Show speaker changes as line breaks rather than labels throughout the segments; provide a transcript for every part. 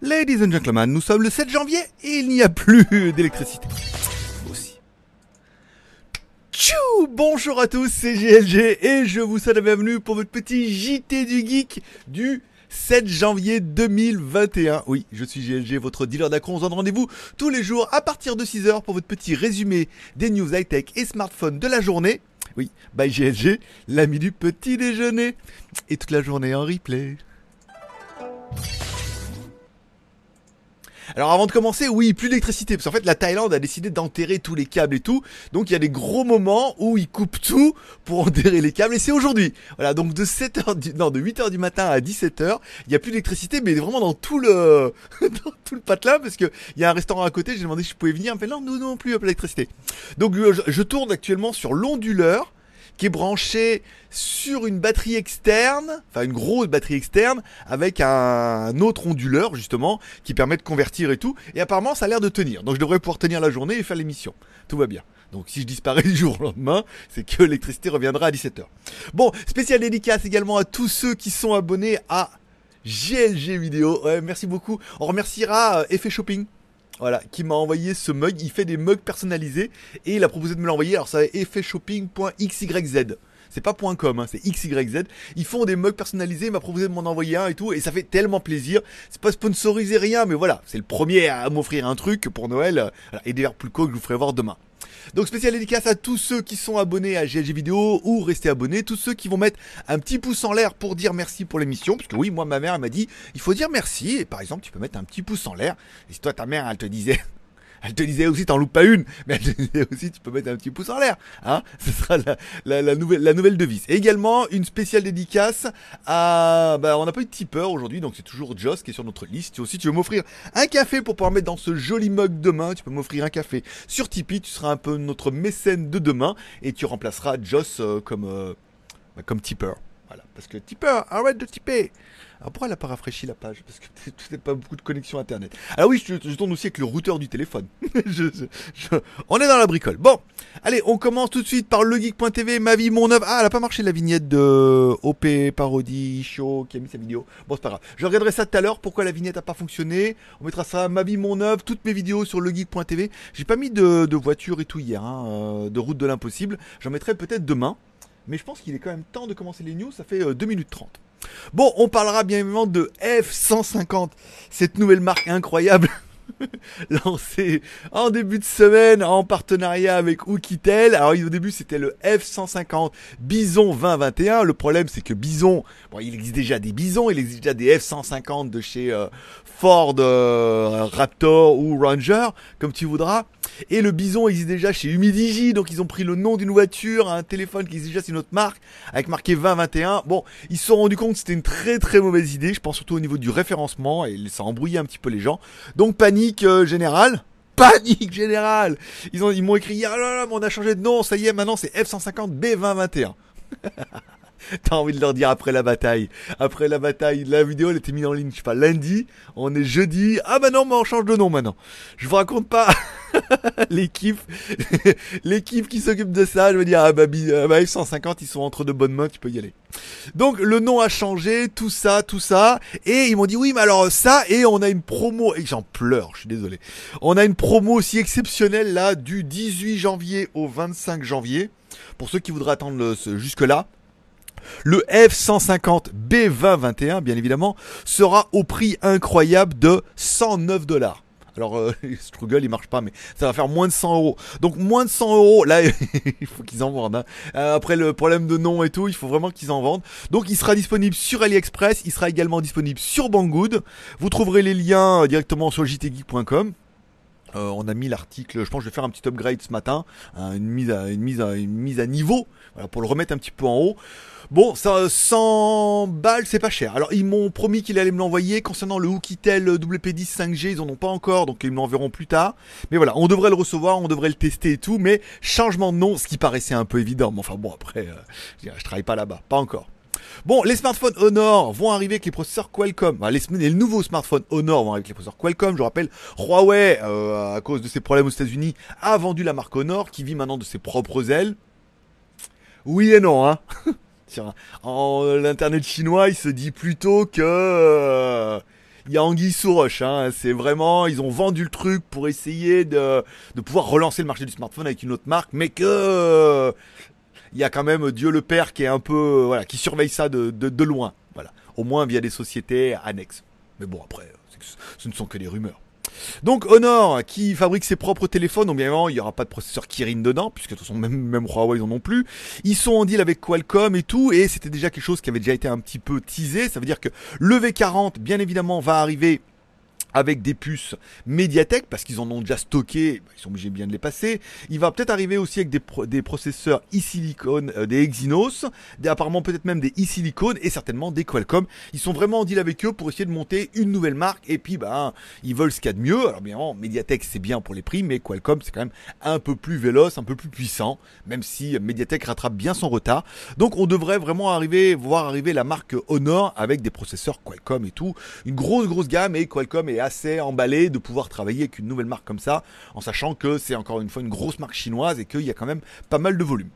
Ladies and gentlemen, nous sommes le 7 janvier et il n'y a plus d'électricité. Aussi. Tchou Bonjour à tous, c'est GLG et je vous souhaite la bienvenue pour votre petit JT du Geek du 7 janvier 2021. Oui, je suis GLG, votre dealer d'accro. On se donne rendez-vous tous les jours à partir de 6h pour votre petit résumé des news high-tech et smartphones de la journée. Oui, by GLG, l'ami du petit déjeuner. Et toute la journée en replay. Alors avant de commencer, oui, plus d'électricité, parce qu'en fait la Thaïlande a décidé d'enterrer tous les câbles et tout, donc il y a des gros moments où ils coupent tout pour enterrer les câbles, et c'est aujourd'hui. Voilà, donc de 7h du, non, de 8h du matin à 17h, il y a plus d'électricité, mais vraiment dans tout le, dans tout le patelin, parce que il y a un restaurant à côté, j'ai demandé si je pouvais venir, fait non, nous non plus, d'électricité. Donc je, je tourne actuellement sur l'onduleur, qui est branché sur une batterie externe, enfin une grosse batterie externe, avec un autre onduleur justement, qui permet de convertir et tout. Et apparemment ça a l'air de tenir. Donc je devrais pouvoir tenir la journée et faire l'émission. Tout va bien. Donc si je disparais du jour au lendemain, c'est que l'électricité reviendra à 17h. Bon, spécial dédicace également à tous ceux qui sont abonnés à GLG Vidéo. Merci beaucoup. On remerciera euh, Effet Shopping voilà, qui m'a envoyé ce mug. Il fait des mugs personnalisés et il a proposé de me l'envoyer. Alors ça effetshopping.xyz. C'est pas .com, hein, c'est XYZ. Ils font des mugs personnalisés, il m'a proposé de m'en envoyer un et tout, et ça fait tellement plaisir. C'est pas sponsorisé rien, mais voilà, c'est le premier à m'offrir un truc pour Noël. et des verres plus que je vous ferai voir demain. Donc spécial dédicace à tous ceux qui sont abonnés à GLG Vidéo ou restés abonnés, tous ceux qui vont mettre un petit pouce en l'air pour dire merci pour l'émission, parce que oui, moi ma mère m'a dit il faut dire merci, et par exemple tu peux mettre un petit pouce en l'air, et si toi ta mère elle te disait elle te disait aussi, t'en loupes pas une, mais elle te disait aussi, tu peux mettre un petit pouce en l'air. Hein Ce sera la, nouvelle, devise. Également, une spéciale dédicace à... Bah, on n'a pas eu de tipeur aujourd'hui, donc c'est toujours Joss qui est sur notre liste. Si aussi tu veux m'offrir un café pour pouvoir mettre dans ce joli mug demain, tu peux m'offrir un café sur Tipeee, tu seras un peu notre mécène de demain, et tu remplaceras Joss euh, comme, euh, bah, comme tipeur. Parce que tipeur, arrête de tiper alors pourquoi elle n'a pas rafraîchi la page? Parce que tu pas beaucoup de connexion internet. Ah oui, je, tourne aussi avec le routeur du téléphone. on est dans la bricole. Bon, allez, on commence tout de suite par legeek.tv, ma vie, mon œuvre. Ah, elle a pas marché la vignette de OP Parodie Show qui a mis sa vidéo. Bon, c'est pas grave. Je regarderai ça tout à l'heure. Pourquoi la vignette n'a pas fonctionné On mettra ça, ma vie, mon œuvre, toutes mes vidéos sur legeek.tv. J'ai pas mis de, voiture et tout hier, hein, euh, de route de l'impossible. J'en mettrai peut-être demain. Mais je pense qu'il est quand même temps de commencer les news. Ça fait 2 euh, minutes 30. Bon, on parlera bien évidemment de F150, cette nouvelle marque incroyable lancée en début de semaine en partenariat avec Oukitel. Alors au début c'était le F150 Bison 2021. Le problème c'est que Bison, bon il existe déjà des Bisons, il existe déjà des F150 de chez euh, Ford euh, Raptor ou Ranger, comme tu voudras. Et le bison existe déjà chez Humidigi, donc ils ont pris le nom d'une voiture, un téléphone qui existe déjà c'est une autre marque, avec marqué 2021. Bon, ils se sont rendus compte que c'était une très très mauvaise idée, je pense surtout au niveau du référencement, et ça a embrouillé un petit peu les gens. Donc panique euh, générale. Panique générale Ils ont ils m'ont écrit, ah là là, on a changé de nom, ça y est, maintenant c'est F150 B2021. T'as envie de leur dire après la bataille. Après la bataille, la vidéo elle était mise en ligne, je sais pas, lundi. On est jeudi. Ah bah non, mais on change de nom maintenant. Je vous raconte pas l'équipe, qui s'occupe de ça. Je veux dire, ah bah, ah bah F150, ils sont entre de bonnes mains, tu peux y aller. Donc le nom a changé, tout ça, tout ça. Et ils m'ont dit oui, mais alors ça, et on a une promo, et j'en pleure, je suis désolé. On a une promo aussi exceptionnelle là, du 18 janvier au 25 janvier. Pour ceux qui voudraient attendre jusque là, le F-150 B2021, bien évidemment, sera au prix incroyable de 109 dollars. Alors, euh, Struggle, il marche pas, mais ça va faire moins de 100 euros. Donc, moins de 100 euros, là, il faut qu'ils en vendent. Hein. Euh, après le problème de nom et tout, il faut vraiment qu'ils en vendent. Donc, il sera disponible sur AliExpress. Il sera également disponible sur Banggood. Vous trouverez les liens directement sur jtgeek.com. Euh, on a mis l'article, je pense que je vais faire un petit upgrade ce matin, hein, une, mise à, une, mise à, une mise à niveau, pour le remettre un petit peu en haut. Bon, ça, 100 balles, c'est pas cher. Alors, ils m'ont promis qu'ils allaient me l'envoyer. Concernant le Hookitel WP10 5G, ils en ont pas encore, donc ils me l'enverront plus tard. Mais voilà, on devrait le recevoir, on devrait le tester et tout. Mais changement de nom, ce qui paraissait un peu évident. Mais enfin bon, après, euh, je, travaille pas là-bas, pas encore. Bon, les smartphones Honor vont arriver avec les processeurs Qualcomm. les, les, nouveaux smartphones Honor vont arriver avec les processeurs Qualcomm. Je rappelle, Huawei, euh, à cause de ses problèmes aux États-Unis, a vendu la marque Honor, qui vit maintenant de ses propres ailes. Oui et non, hein. en l'internet chinois, il se dit plutôt que euh, il y a anguille sous. Hein. C'est vraiment, ils ont vendu le truc pour essayer de pouvoir relancer le marché du smartphone avec une autre marque, mais que il y a quand même Dieu le Père qui est un peu, voilà, qui surveille ça de, de, loin. Voilà, au moins via des sociétés annexes. Mais bon, après, ce ne sont que des rumeurs. Donc Honor qui fabrique ses propres téléphones, donc bien évidemment il n'y aura pas de processeur Kirin dedans, puisque de toute façon même, même Huawei ils en ont plus. Ils sont en deal avec Qualcomm et tout, et c'était déjà quelque chose qui avait déjà été un petit peu teasé, ça veut dire que le V40 bien évidemment va arriver avec des puces Mediatek parce qu'ils en ont déjà stocké, bah, ils sont obligés bien de les passer. Il va peut-être arriver aussi avec des, des processeurs e-silicon, euh, des Exynos, des, apparemment peut-être même des e-silicon et certainement des Qualcomm. Ils sont vraiment en deal avec eux pour essayer de monter une nouvelle marque et puis bah ils veulent ce qu'il y a de mieux. Alors bien évidemment, Mediatek c'est bien pour les prix, mais Qualcomm c'est quand même un peu plus véloce, un peu plus puissant, même si Mediatek rattrape bien son retard. Donc on devrait vraiment arriver, voir arriver la marque Honor avec des processeurs Qualcomm et tout, une grosse grosse gamme et Qualcomm est assez emballé de pouvoir travailler avec une nouvelle marque comme ça, en sachant que c'est encore une fois une grosse marque chinoise et qu'il y a quand même pas mal de volume.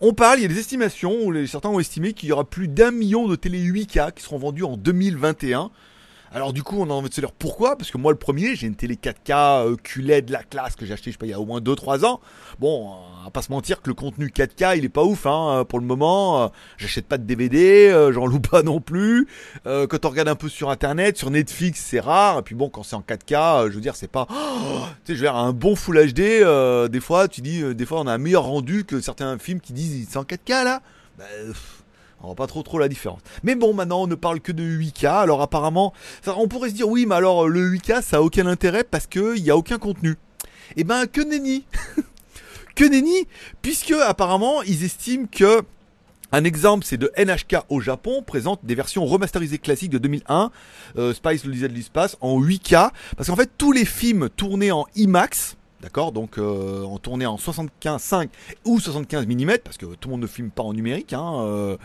On parle, il y a des estimations certains ont estimé qu'il y aura plus d'un million de télé 8K qui seront vendus en 2021. Alors du coup, on a envie de se dire pourquoi? Parce que moi, le premier, j'ai une télé 4K euh, QLED de la classe que j'ai acheté, je sais pas, il y a au moins 2-3 ans. Bon, on va pas se mentir que le contenu 4K, il est pas ouf, hein, pour le moment. Euh, j'achète pas de DVD, euh, j'en loue pas non plus. Euh, quand on regarde un peu sur Internet, sur Netflix, c'est rare. Et puis bon, quand c'est en 4K, je veux dire, c'est pas... tu sais, je veux dire, un bon Full HD, des fois, tu dis, des fois, on a un meilleur rendu que certains films qui disent, c'est en 4K, là bah, on voit pas trop trop la différence. Mais bon, maintenant on ne parle que de 8K. Alors apparemment, on pourrait se dire oui, mais alors le 8K ça a aucun intérêt parce qu'il n'y a aucun contenu. Eh ben que nenni Que nenni Puisque apparemment ils estiment que un exemple, c'est de NHK au Japon, présente des versions remasterisées classiques de 2001, euh, Spice le disait de l'espace, en 8K, parce qu'en fait tous les films tournés en IMAX, D'accord Donc euh, en tournée en 75 5 ou 75 mm parce que tout le monde ne filme pas en numérique hein, euh,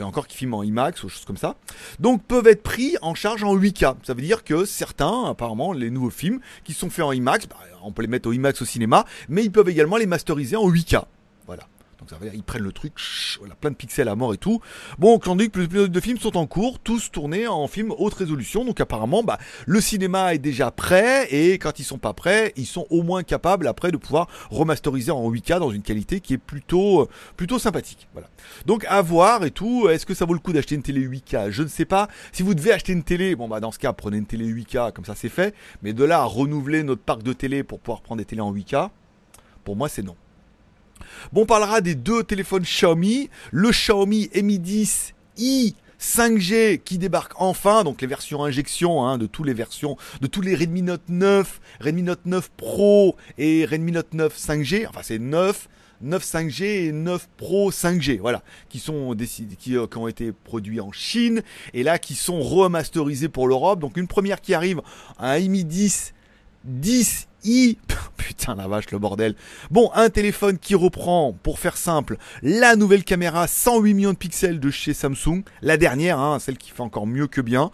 encore qui filment en IMAX ou choses comme ça. Donc peuvent être pris en charge en 8K. Ça veut dire que certains apparemment les nouveaux films qui sont faits en IMAX, bah, on peut les mettre au IMAX au cinéma, mais ils peuvent également les masteriser en 8K. Voilà. Donc ça veut dire ils prennent le truc, voilà, plein de pixels à mort et tout. Bon, quand on dit que plus de films sont en cours, tous tournés en film haute résolution. Donc apparemment, bah, le cinéma est déjà prêt et quand ils sont pas prêts, ils sont au moins capables après de pouvoir remasteriser en 8K dans une qualité qui est plutôt plutôt sympathique. Voilà. Donc à voir et tout. Est-ce que ça vaut le coup d'acheter une télé 8K Je ne sais pas. Si vous devez acheter une télé, bon bah dans ce cas prenez une télé 8K comme ça c'est fait. Mais de là à renouveler notre parc de télé pour pouvoir prendre des télés en 8K, pour moi c'est non. Bon, on parlera des deux téléphones Xiaomi. Le Xiaomi Mi 10 i 5G qui débarque enfin, donc les versions injection hein, de toutes les versions, de tous les Redmi Note 9, Redmi Note 9 Pro et Redmi Note 9 5G, enfin c'est 9, 9 5G et 9 Pro 5G, voilà, qui sont décidés, qui, euh, qui, ont été produits en Chine et là qui sont remasterisés pour l'Europe. Donc une première qui arrive, un Mi 10 10 putain la vache le bordel. Bon, un téléphone qui reprend, pour faire simple, la nouvelle caméra 108 millions de pixels de chez Samsung, la dernière, hein, celle qui fait encore mieux que bien.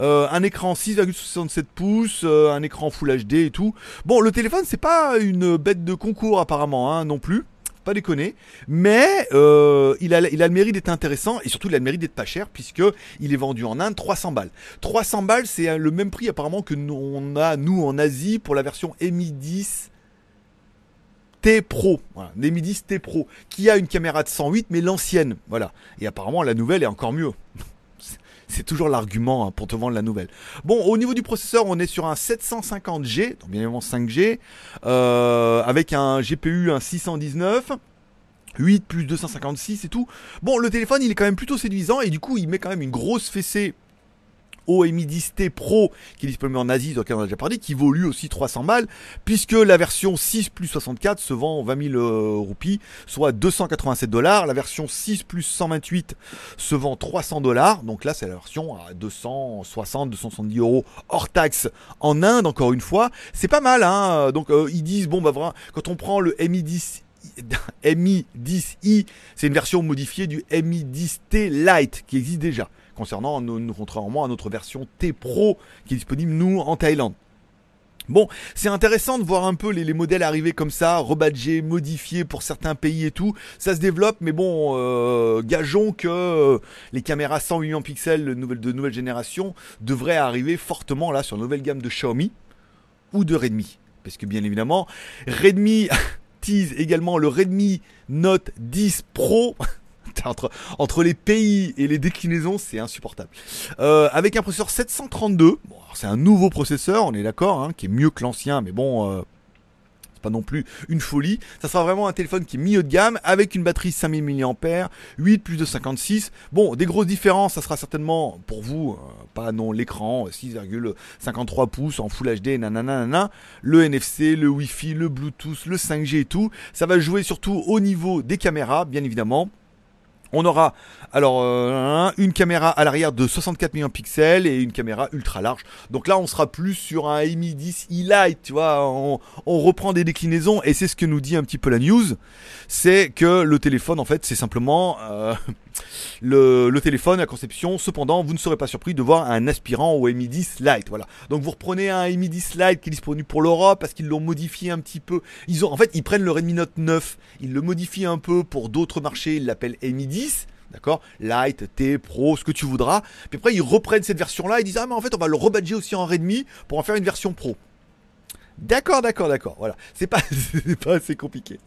Euh, un écran 6,67 pouces, euh, un écran Full HD et tout. Bon, le téléphone c'est pas une bête de concours apparemment hein, non plus pas déconner. Mais euh, il, a, le mérite d'être intéressant et surtout il a le mérite d'être pas cher puisque il est vendu en Inde 300 balles. 300 balles, c'est le même prix apparemment que nous, on a nous en Asie pour la version Mi 10 T Pro, voilà, Mi 10 T Pro, qui a une caméra de 108 mais l'ancienne, voilà. Et apparemment la nouvelle est encore mieux. C'est toujours l'argument hein, pour te vendre la nouvelle. Bon, au niveau du processeur, on est sur un 750G, donc bien évidemment 5G, euh, avec un GPU, un 619. 8 plus 256 et tout. Bon, le téléphone, il est quand même plutôt séduisant et du coup, il met quand même une grosse fessée au Mi 10T Pro qui est disponible en Asie, donc on a déjà parlé, qui vaut lui aussi 300 balles, puisque la version 6 plus 64 se vend 20 000 euh, roupies, soit 287 dollars. La version 6 plus 128 se vend 300 dollars, donc là c'est la version à 260, 270 euros hors taxe en Inde, encore une fois. C'est pas mal, hein. Donc euh, ils disent, bon bah voilà, quand on prend le Mi 10 Mi 10i, c'est une version modifiée du Mi 10T Lite qui existe déjà concernant, nous, contrairement à notre version T Pro qui est disponible nous en Thaïlande. Bon, c'est intéressant de voir un peu les, modèles arriver comme ça, rebadgés, modifiés pour certains pays et tout. Ça se développe, mais bon, euh, gageons que euh, les caméras 108 millions de pixels de nouvelle, de nouvelle génération devraient arriver fortement là sur la nouvelle gamme de Xiaomi ou de Redmi. Parce que bien évidemment, Redmi tease également le Redmi Note 10 Pro. entre, les pays et les déclinaisons, c'est insupportable. Euh, avec un processeur 732, bon, c'est un nouveau processeur, on est d'accord, hein, qui est mieux que l'ancien, mais bon, euh, c'est pas non plus une folie. Ça sera vraiment un téléphone qui est milieu de gamme, avec une batterie 5000 mAh, 8 plus de 56. Bon, des grosses différences, ça sera certainement pour vous, euh, pas non l'écran, 6,53 pouces en Full HD, nanana, le NFC, le Wi-Fi, le Bluetooth, le 5G et tout. Ça va jouer surtout au niveau des caméras, bien évidemment. On aura alors euh, une caméra à l'arrière de 64 millions de pixels et une caméra ultra large. Donc là, on sera plus sur un Mi 10 e-Lite, tu vois. On, reprend des déclinaisons et c'est ce que nous dit un petit peu la news, c'est que le téléphone, en fait, c'est simplement euh, le, téléphone, la conception. Cependant, vous ne serez pas surpris de voir un aspirant au Mi 10 Lite. Voilà. Donc vous reprenez un Mi 10 Lite qui est disponible pour l'Europe parce qu'ils l'ont modifié un petit peu. Ils ont, en fait, ils prennent le Redmi Note 9, ils le modifient un peu pour d'autres marchés. Ils l'appellent Mi 10 D'accord? Light, T, Pro, ce que tu voudras. Puis après, ils reprennent cette version-là et disent Ah, mais en fait, on va le rebadger aussi en Redmi pour en faire une version Pro. D'accord, d'accord, d'accord. Voilà. C'est pas, pas assez compliqué.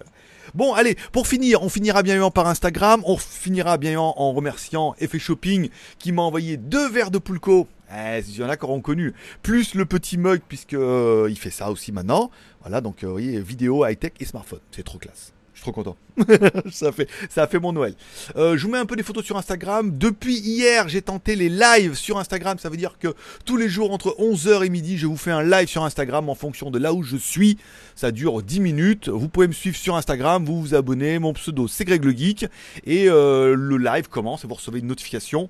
Bon, allez, pour finir, on finira bien évidemment par Instagram. On finira bien en remerciant Effet Shopping qui m'a envoyé deux verres de Pulco. Eh, il y en a qui auront connu. Plus le petit mug, puisque euh, il fait ça aussi maintenant. Voilà, donc, euh, vous voyez, vidéo, high-tech et smartphone. C'est trop classe trop content. ça, fait, ça a fait mon Noël. Euh, je vous mets un peu des photos sur Instagram. Depuis hier, j'ai tenté les lives sur Instagram. Ça veut dire que tous les jours, entre 11h et midi, je vous fais un live sur Instagram en fonction de là où je suis. Ça dure 10 minutes. Vous pouvez me suivre sur Instagram, vous vous abonnez. Mon pseudo, c'est Greg le Geek. Et euh, le live commence et vous recevez une notification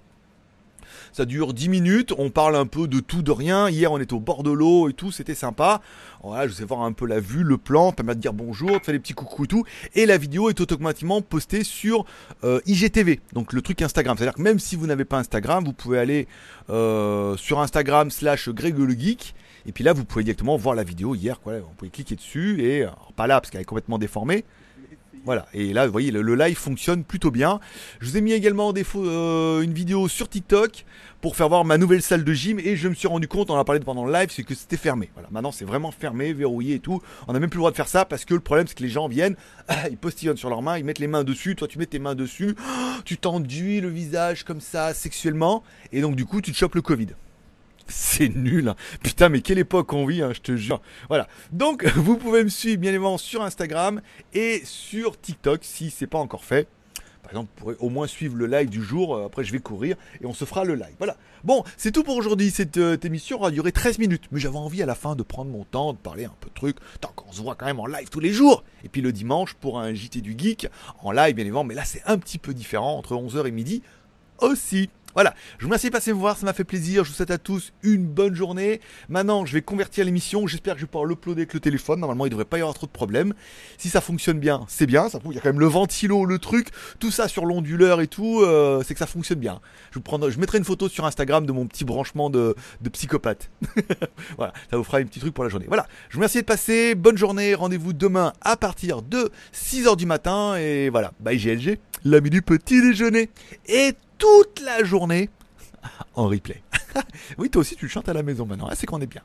ça dure 10 minutes, on parle un peu de tout, de rien. Hier, on était au bord de l'eau et tout, c'était sympa. Voilà, je sais voir un peu la vue, le plan, permet de dire bonjour, de faire des petits coucou et tout. Et la vidéo est automatiquement postée sur euh, IGTV, donc le truc Instagram. C'est-à-dire que même si vous n'avez pas Instagram, vous pouvez aller euh, sur Instagram slash Greg Geek. Et puis là, vous pouvez directement voir la vidéo hier. Vous pouvez cliquer dessus et pas là parce qu'elle est complètement déformée. Voilà, et là, vous voyez, le, live fonctionne plutôt bien. Je vous ai mis également des euh, une vidéo sur TikTok pour faire voir ma nouvelle salle de gym et je me suis rendu compte, on en a parlé pendant le live, c'est que c'était fermé. Voilà, maintenant c'est vraiment fermé, verrouillé et tout. On n'a même plus le droit de faire ça parce que le problème c'est que les gens viennent, ils postillonnent sur leurs mains, ils mettent les mains dessus, toi tu mets tes mains dessus, tu t'enduis le visage comme ça sexuellement et donc du coup tu te chopes le Covid. C'est nul. Hein. Putain, mais quelle époque on vit, hein, je te jure. Voilà. Donc, vous pouvez me suivre bien évidemment sur Instagram et sur TikTok si c'est pas encore fait. Par exemple, vous pourrez au moins suivre le live du jour. Euh, après, je vais courir et on se fera le live. Voilà. Bon, c'est tout pour aujourd'hui. Cette euh, émission aura duré 13 minutes. Mais j'avais envie à la fin de prendre mon temps, de parler un peu de trucs. Tant qu'on se voit quand même en live tous les jours. Et puis le dimanche pour un JT du Geek en live, bien évidemment. Mais là, c'est un petit peu différent entre 11h et midi aussi. Voilà, je vous remercie de passer me voir, ça m'a fait plaisir. Je vous souhaite à tous une bonne journée. Maintenant, je vais convertir l'émission. J'espère que je vais pouvoir l'uploader avec le téléphone. Normalement, il ne devrait pas y avoir trop de problèmes. Si ça fonctionne bien, c'est bien. Il y a quand même le ventilo, le truc, tout ça sur l'onduleur et tout. Euh, c'est que ça fonctionne bien. Je, prendrai, mettrai une photo sur Instagram de mon petit branchement de, psychopathe. voilà, ça vous fera un petit truc pour la journée. Voilà, je vous remercie de passer. Bonne journée. Rendez-vous demain à partir de 6h du matin. Et voilà, bye GLG, l'ami du petit déjeuner. Et toute la journée en replay. oui, toi aussi tu chantes à la maison maintenant, ah, c'est qu'on est bien.